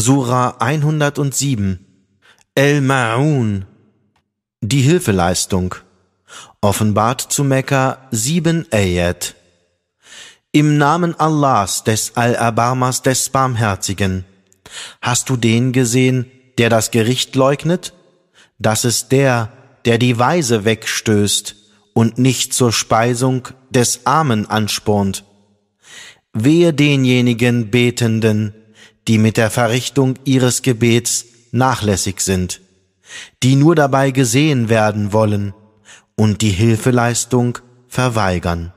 Sura 107 El-Ma'un Die Hilfeleistung Offenbart zu Mekka sieben Ayat Im Namen Allahs, des Al-Abamas, des Barmherzigen. Hast du den gesehen, der das Gericht leugnet? Das ist der, der die Weise wegstößt und nicht zur Speisung des Armen anspornt. Wehe denjenigen Betenden, die mit der Verrichtung ihres Gebets nachlässig sind, die nur dabei gesehen werden wollen und die Hilfeleistung verweigern.